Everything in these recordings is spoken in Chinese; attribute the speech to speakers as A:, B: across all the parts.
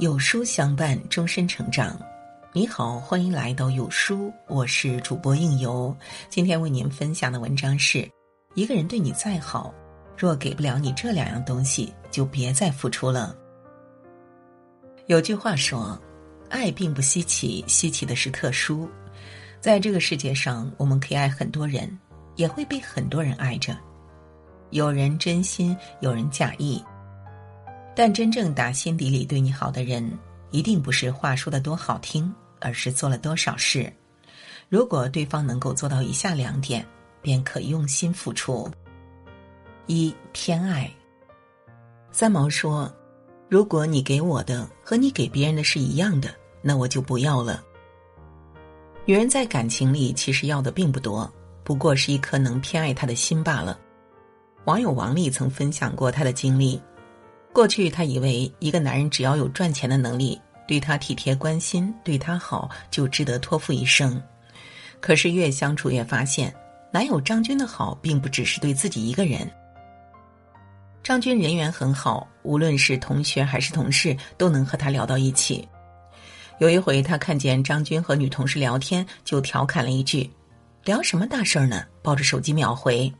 A: 有书相伴，终身成长。你好，欢迎来到有书，我是主播应由。今天为您分享的文章是：一个人对你再好，若给不了你这两样东西，就别再付出了。有句话说，爱并不稀奇，稀奇的是特殊。在这个世界上，我们可以爱很多人，也会被很多人爱着。有人真心，有人假意。但真正打心底里对你好的人，一定不是话说的多好听，而是做了多少事。如果对方能够做到以下两点，便可用心付出。一偏爱。三毛说：“如果你给我的和你给别人的是一样的，那我就不要了。”女人在感情里其实要的并不多，不过是一颗能偏爱她的心罢了。网友王丽曾分享过她的经历。过去，她以为一个男人只要有赚钱的能力，对她体贴关心，对她好，就值得托付一生。可是越相处越发现，男友张军的好并不只是对自己一个人。张军人缘很好，无论是同学还是同事，都能和他聊到一起。有一回，他看见张军和女同事聊天，就调侃了一句：“聊什么大事儿呢？”抱着手机秒回。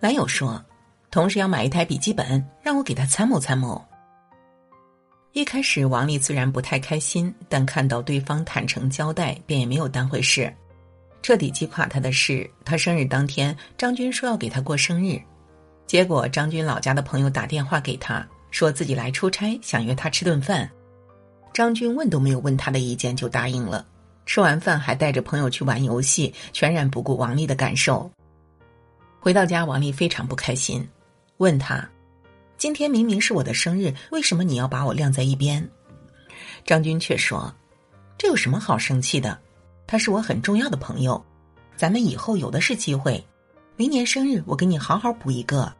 A: 男友说。同时要买一台笔记本，让我给他参谋参谋。一开始，王丽虽然不太开心，但看到对方坦诚交代，便也没有当回事。彻底击垮他的是，他生日当天，张军说要给他过生日，结果张军老家的朋友打电话给他，说自己来出差，想约他吃顿饭。张军问都没有问他的意见就答应了。吃完饭还带着朋友去玩游戏，全然不顾王丽的感受。回到家，王丽非常不开心。问他：“今天明明是我的生日，为什么你要把我晾在一边？”张军却说：“这有什么好生气的？他是我很重要的朋友，咱们以后有的是机会。明年生日我给你好好补一个。”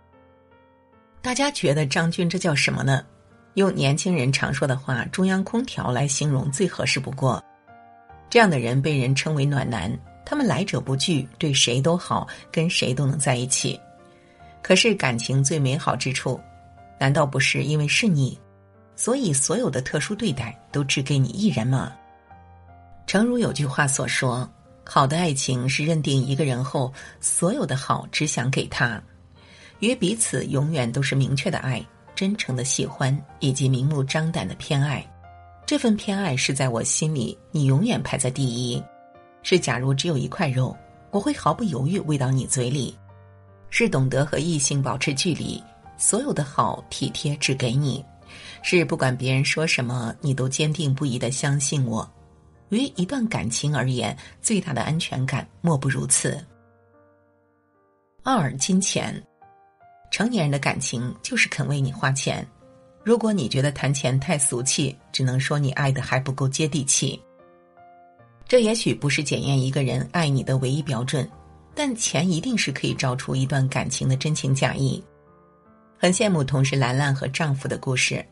A: 大家觉得张军这叫什么呢？用年轻人常说的话“中央空调”来形容最合适不过。这样的人被人称为暖男，他们来者不拒，对谁都好，跟谁都能在一起。可是感情最美好之处，难道不是因为是你，所以所有的特殊对待都只给你一人吗？诚如有句话所说，好的爱情是认定一个人后，所有的好只想给他，与彼此永远都是明确的爱、真诚的喜欢以及明目张胆的偏爱。这份偏爱是在我心里，你永远排在第一。是假如只有一块肉，我会毫不犹豫喂到你嘴里。是懂得和异性保持距离，所有的好体贴只给你；是不管别人说什么，你都坚定不移的相信我。于一段感情而言，最大的安全感莫不如此。二金钱，成年人的感情就是肯为你花钱。如果你觉得谈钱太俗气，只能说你爱的还不够接地气。这也许不是检验一个人爱你的唯一标准。但钱一定是可以照出一段感情的真情假意。很羡慕同事兰兰和丈夫的故事。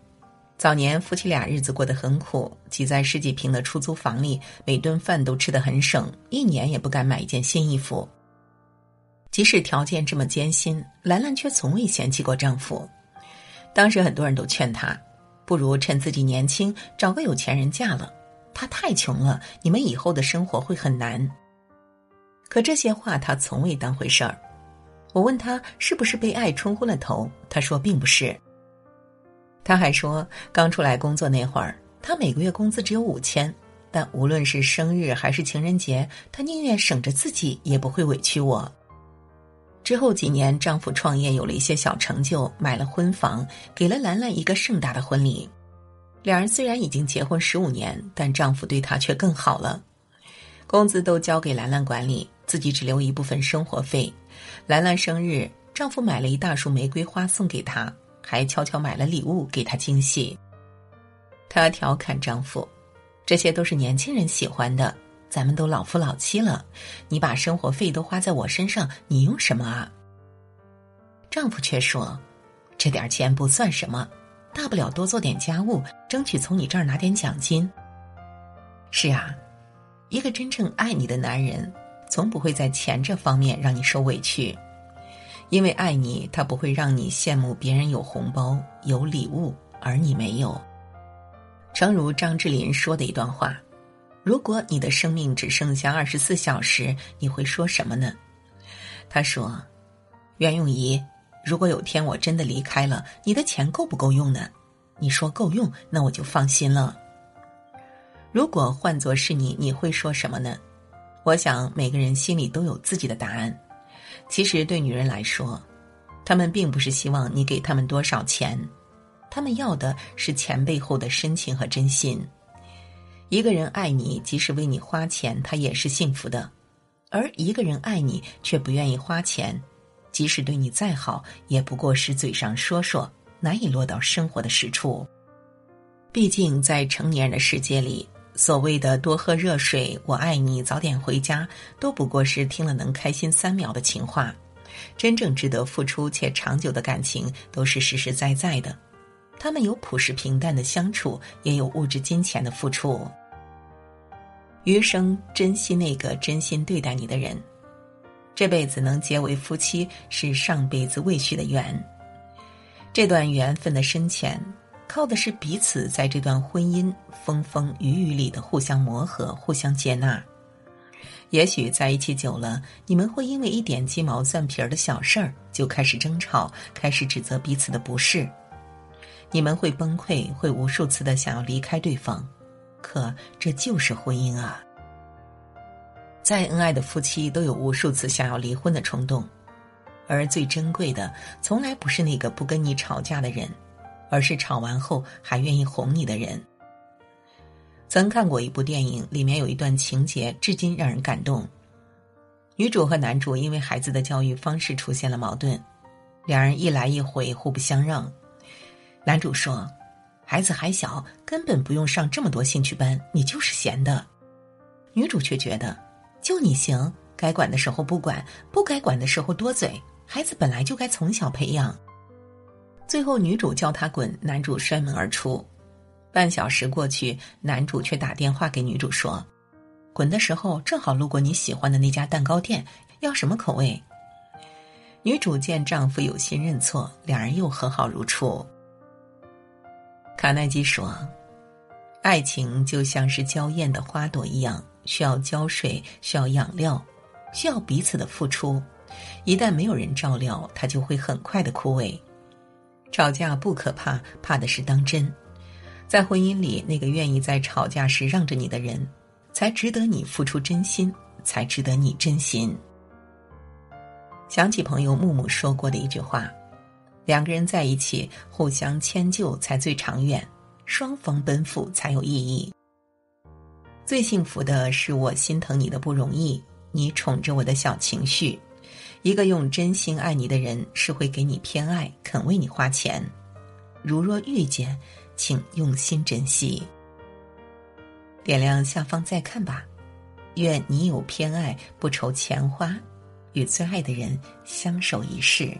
A: 早年夫妻俩日子过得很苦，挤在十几平的出租房里，每顿饭都吃得很省，一年也不敢买一件新衣服。即使条件这么艰辛，兰兰却从未嫌弃过丈夫。当时很多人都劝她，不如趁自己年轻找个有钱人嫁了。他太穷了，你们以后的生活会很难。可这些话他从未当回事儿。我问他是不是被爱冲昏了头，他说并不是。他还说，刚出来工作那会儿，他每个月工资只有五千，但无论是生日还是情人节，他宁愿省着自己，也不会委屈我。之后几年，丈夫创业有了一些小成就，买了婚房，给了兰兰一个盛大的婚礼。两人虽然已经结婚十五年，但丈夫对她却更好了，工资都交给兰兰管理。自己只留一部分生活费。兰兰生日，丈夫买了一大束玫瑰花送给她，还悄悄买了礼物给她惊喜。她调侃丈夫：“这些都是年轻人喜欢的，咱们都老夫老妻了，你把生活费都花在我身上，你用什么啊？”丈夫却说：“这点钱不算什么，大不了多做点家务，争取从你这儿拿点奖金。”是啊，一个真正爱你的男人。从不会在钱这方面让你受委屈，因为爱你，他不会让你羡慕别人有红包、有礼物，而你没有。诚如张智霖说的一段话：“如果你的生命只剩下二十四小时，你会说什么呢？”他说：“袁咏仪，如果有天我真的离开了，你的钱够不够用呢？你说够用，那我就放心了。如果换作是你，你会说什么呢？我想每个人心里都有自己的答案。其实对女人来说，她们并不是希望你给他们多少钱，他们要的是钱背后的深情和真心。一个人爱你，即使为你花钱，他也是幸福的；而一个人爱你却不愿意花钱，即使对你再好，也不过是嘴上说说。难以落到生活的实处。毕竟，在成年人的世界里，所谓的多喝热水、我爱你、早点回家，都不过是听了能开心三秒的情话。真正值得付出且长久的感情，都是实实在在的。他们有朴实平淡的相处，也有物质金钱的付出。余生珍惜那个真心对待你的人，这辈子能结为夫妻，是上辈子未许的缘。这段缘分的深浅，靠的是彼此在这段婚姻风风雨雨里的互相磨合、互相接纳。也许在一起久了，你们会因为一点鸡毛蒜皮的小事儿就开始争吵，开始指责彼此的不是。你们会崩溃，会无数次的想要离开对方，可这就是婚姻啊！再恩爱的夫妻都有无数次想要离婚的冲动。而最珍贵的，从来不是那个不跟你吵架的人，而是吵完后还愿意哄你的人。曾看过一部电影，里面有一段情节，至今让人感动。女主和男主因为孩子的教育方式出现了矛盾，两人一来一回，互不相让。男主说：“孩子还小，根本不用上这么多兴趣班，你就是闲的。”女主却觉得：“就你行，该管的时候不管，不该管的时候多嘴。”孩子本来就该从小培养。最后，女主叫他滚，男主摔门而出。半小时过去，男主却打电话给女主说：“滚的时候正好路过你喜欢的那家蛋糕店，要什么口味？”女主见丈夫有心认错，两人又和好如初。卡耐基说：“爱情就像是娇艳的花朵一样，需要浇水，需要养料，需要彼此的付出。”一旦没有人照料，它就会很快的枯萎。吵架不可怕，怕的是当真。在婚姻里，那个愿意在吵架时让着你的人，才值得你付出真心，才值得你真心。想起朋友木木说过的一句话：“两个人在一起，互相迁就才最长远，双方奔赴才有意义。最幸福的是我心疼你的不容易，你宠着我的小情绪。”一个用真心爱你的人，是会给你偏爱，肯为你花钱。如若遇见，请用心珍惜。点亮下方再看吧。愿你有偏爱，不愁钱花，与最爱的人相守一世。